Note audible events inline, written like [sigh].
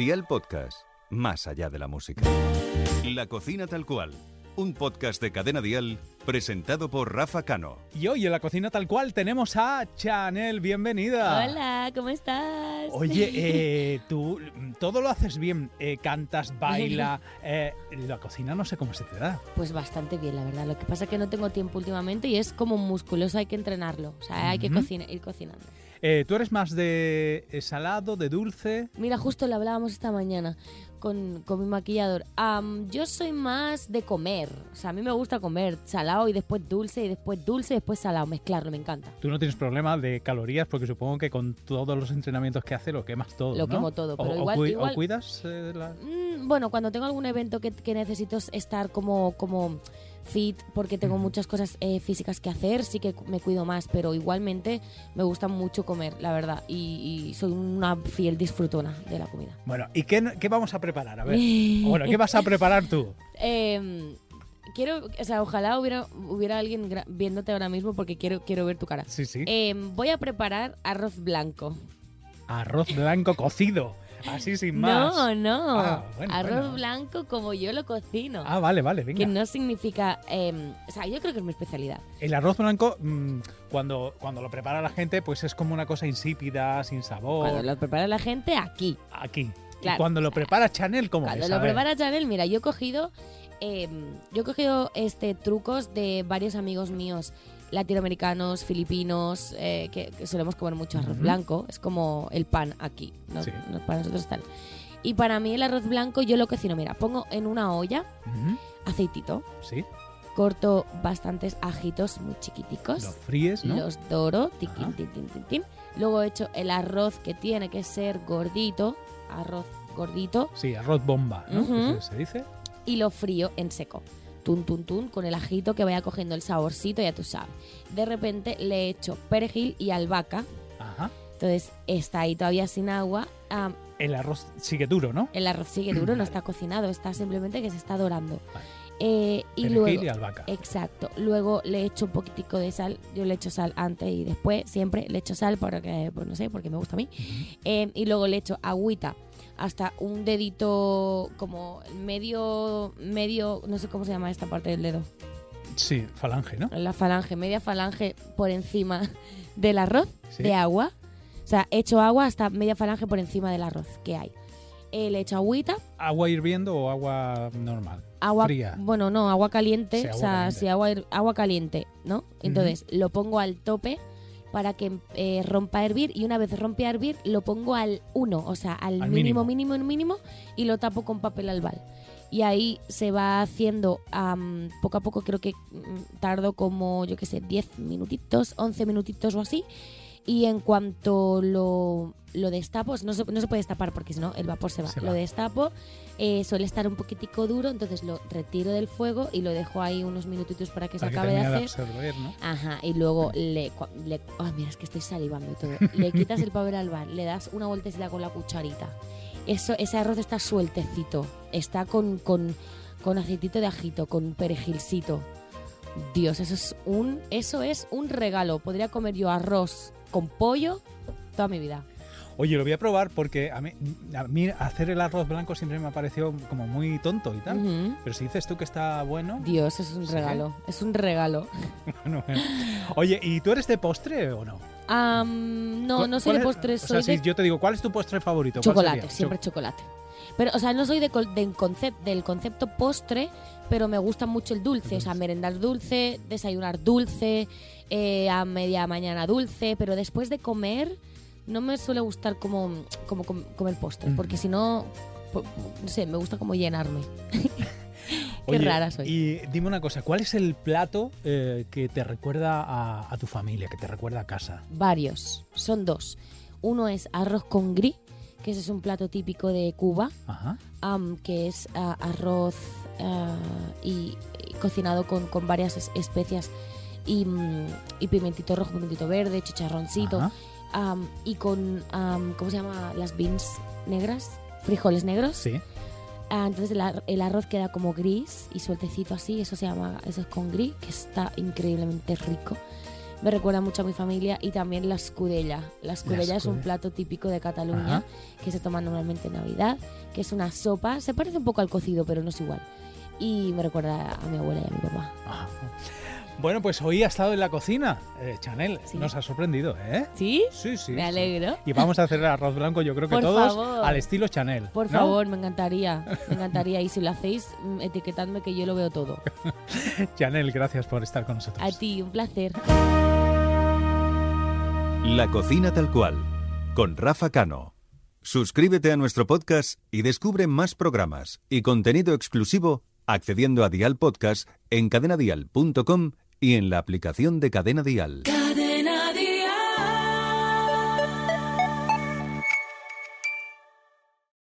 Dial Podcast, más allá de la música. La cocina tal cual, un podcast de Cadena Dial presentado por Rafa Cano. Y hoy en la cocina tal cual tenemos a Chanel, bienvenida. Hola, ¿cómo estás? Oye, [laughs] eh, tú todo lo haces bien, eh, cantas, baila, [laughs] eh, la cocina no sé cómo se te da. Pues bastante bien, la verdad. Lo que pasa es que no tengo tiempo últimamente y es como un músculo, eso hay que entrenarlo. O sea, hay que cocina- ir cocinando. Eh, ¿Tú eres más de eh, salado, de dulce? Mira, justo lo hablábamos esta mañana con, con mi maquillador. Yo soy más de comer. O sea, a mí me gusta comer salado y después dulce y después dulce y después salado. Mezclarlo, me encanta. Tú no tienes problema de calorías porque supongo que con todos los entrenamientos que haces lo quemas todo, Lo ¿no? quemo todo, O- pero o, igual- o igual- cuidas eh, la- Mm, bueno, cuando tengo algún evento que, que necesito estar como, como fit porque tengo muchas cosas eh, físicas que hacer, sí que me cuido más, pero igualmente me gusta mucho comer, la verdad, y, y soy una fiel disfrutona de la comida. Bueno, ¿y qué, qué vamos a preparar? A ver. [laughs] Bueno, ¿qué vas a preparar tú? Em, quiero, o sea, ojalá hubiera, hubiera alguien viéndote ahora mismo porque quiero, quiero ver tu cara. Sí, sí. Em, voy a preparar arroz blanco. Arroz blanco cocido. Así sin más. No, no. Ah, bueno, arroz bueno. blanco como yo lo cocino. Ah, vale, vale, venga. que no significa, em, o sea, yo creo que es mi especialidad. El arroz blanco, mm, cuando, cuando lo prepara la gente, pues es como una cosa insípida, sin sabor. Cuando lo prepara la gente, aquí. Aquí. Y cuando lo prepara Chanel, ¿cómo Cuando es? Lo prepara Chanel, mira, yo he cogido, em, yo he cogido este trucos de varios amigos míos latinoamericanos, filipinos, eh, que, que solemos comer mucho arroz blanco. Es como el pan aquí, ¿no? Sí. No, para nosotros tal. Y para mí el arroz blanco yo lo cocino, mira, pongo en una olla aceitito, Sí, corto bastantes ajitos muy chiquiticos. lo fríes, ¿no? Los doro, tiquín, tin, tin, tin, tin. Luego he hecho el arroz que tiene que ser gordito, arroz gordito, Sí, arroz bomba, ¿no? Se, se dice. y lo frío en seco. Tun, tun, tun, con el ajito que vaya cogiendo el saborcito, ya tú sabes. De repente le echo perejil y albahaca. Ajá. Entonces está ahí todavía sin agua. El arroz sigue duro, ¿no? el arroz sigue duro, no está cocinado, está simplemente que se está dorando. Vale. Eh, y Perejil luego, y albahaca. Exacto. Luego le echo un poquitico de sal. Yo le echo sal antes y después. Siempre le echo sal porque, pues no sé, porque me gusta a mí. Eh, y luego le echo agüita hasta un dedito como medio, medio, no sé cómo se llama esta parte del dedo. Sí, falange, ¿no? La falange, media falange por encima [laughs] del arroz Sí. de agua. O sea, echo agua hasta media falange por encima del arroz que hay. Eh, le echo agüita, ¿Agua hirviendo o agua normal? agua Fría. bueno no agua caliente Sí, o sea caliente. si agua agua caliente no entonces lo pongo al tope para que eh, rompa a hervir y una vez rompe a hervir lo pongo al 1 o sea al, Al mínimo mínimo. mínimo mínimo y lo tapo con papel albal y ahí se va haciendo am, poco a poco creo que mm, tardo como yo qué sé 10 minutitos 11 minutitos o así y en cuanto lo, lo destapo, no se, no se puede destapar porque si no el vapor se va. Se va. Lo destapo, eh, suele estar un poquitico duro, entonces lo retiro del fuego y lo dejo ahí unos minutitos para que se que acabe de termine de hacer. absorber, ¿no? Ajá, y luego le, le- ah, mira, es que estoy salivando y todo. Le [laughs] quitas el papel al bar, le das una vueltecita con la cucharita. Eso, ese arroz está sueltecito, está con, con, con aceitito de ajito, con perejilcito. Dios, eso es un, eso es un regalo. Podría comer yo arroz con pollo toda mi vida. Oye, lo voy a probar porque a mí, a mí hacer el arroz blanco siempre me ha parecido como muy tonto y tal. Pero si dices tú que está bueno, Dios, es un ¿Sí? regalo. Es un regalo. [laughs] bueno, bueno. Oye, ¿y tú eres de postre o no? Am, no, ¿Cuál- no soy de postre, O soy sea, de si yo te digo, ¿cuál es tu postre favorito? ¿Cuál chocolate, siempre chocolate. Pero, o sea, no soy de, col- del, concept, del concepto postre, pero me gusta mucho el dulce. O sea, merendar dulce, desayunar dulce, eh, a media mañana dulce, pero después de comer no me suele gustar como, como com- comer postre, Ujú. porque si no, po- no sé, me gusta como llenarme. [laughs] Qué Oye, rara soy. Y dime una cosa, ¿cuál es el plato eh, que te recuerda a, a tu familia, que te recuerda a casa? Varios, son dos. Uno es arroz con gris, que ese es un plato típico de Cuba. Ajá. que es ah, arroz ah, y, y cocinado con, con varias es- especias y, mm, y pimentito rojo, pimentito verde, chicharroncito Ajá. am, y con, am, ¿cómo se llama? Las beans negras, frijoles negros. Sí. Ah, entonces el, ar- el arroz queda como gris y sueltecito así, eso se llama, eso es con gris, que está increíblemente rico. me recuerda mucho a mi familia y también la escudella. La escudella es un plato típico de Cataluña Ajá. que se toma normalmente en Navidad, que es una sopa, se parece un poco al cocido, pero no es igual. Y me recuerda a mi abuela y a mi papá. Ah. Bueno, pues hoy ha estado en la cocina, eh, Chanel. Sí. Nos ha sorprendido, ¿eh? ¿Sí? Sí, sí. me sí. alegro. Y vamos a hacer el arroz blanco, yo creo que Por todos favor. al estilo Chanel. Por ¿no? favor, me encantaría. Me [laughs] encantaría. Y si lo hacéis, mm, etiquetadme que yo lo veo todo. [laughs] Chanel, gracias por estar con nosotros. A ti, un placer. La cocina tal cual, con Rafa Cano. Suscríbete a nuestro podcast y descubre más programas y contenido exclusivo accediendo a Dial Podcast en cadenadial.com y en la aplicación de Cadena Dial.